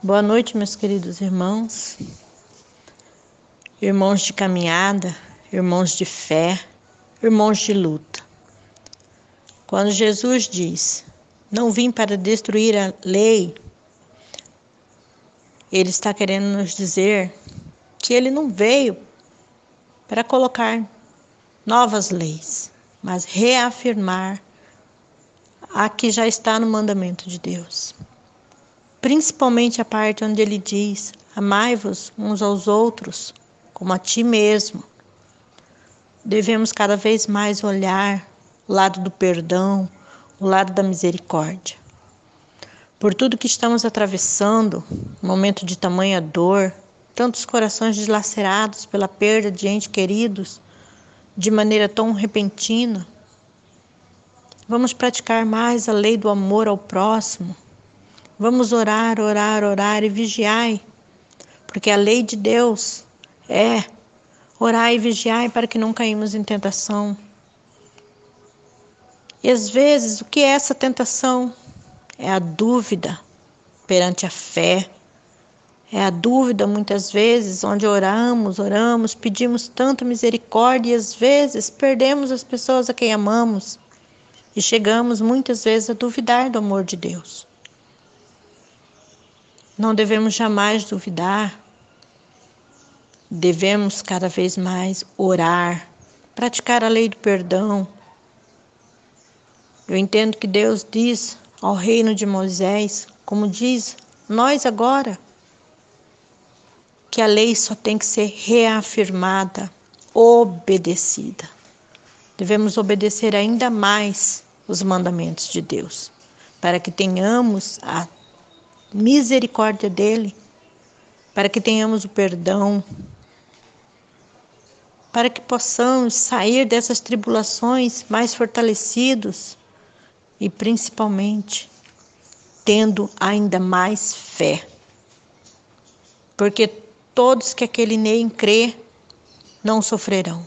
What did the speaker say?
Boa noite, meus queridos irmãos, irmãos de caminhada, irmãos de fé, irmãos de luta. Quando Jesus diz: Não vim para destruir a lei, ele está querendo nos dizer que ele não veio para colocar novas leis, mas reafirmar a que já está no mandamento de Deus principalmente a parte onde ele diz: Amai-vos uns aos outros, como a ti mesmo. Devemos cada vez mais olhar o lado do perdão, o lado da misericórdia. Por tudo que estamos atravessando, momento de tamanha dor, tantos corações dilacerados pela perda de entes queridos de maneira tão repentina, vamos praticar mais a lei do amor ao próximo Vamos orar, orar, orar e vigiai, porque a lei de Deus é orar e vigiai para que não caímos em tentação. E às vezes, o que é essa tentação? É a dúvida perante a fé. É a dúvida, muitas vezes, onde oramos, oramos, pedimos tanta misericórdia e às vezes perdemos as pessoas a quem amamos e chegamos muitas vezes a duvidar do amor de Deus. Não devemos jamais duvidar. Devemos cada vez mais orar, praticar a lei do perdão. Eu entendo que Deus diz ao reino de Moisés, como diz nós agora, que a lei só tem que ser reafirmada, obedecida. Devemos obedecer ainda mais os mandamentos de Deus, para que tenhamos a misericórdia dele, para que tenhamos o perdão, para que possamos sair dessas tribulações mais fortalecidos e principalmente tendo ainda mais fé. Porque todos que aquele nem crê não sofrerão.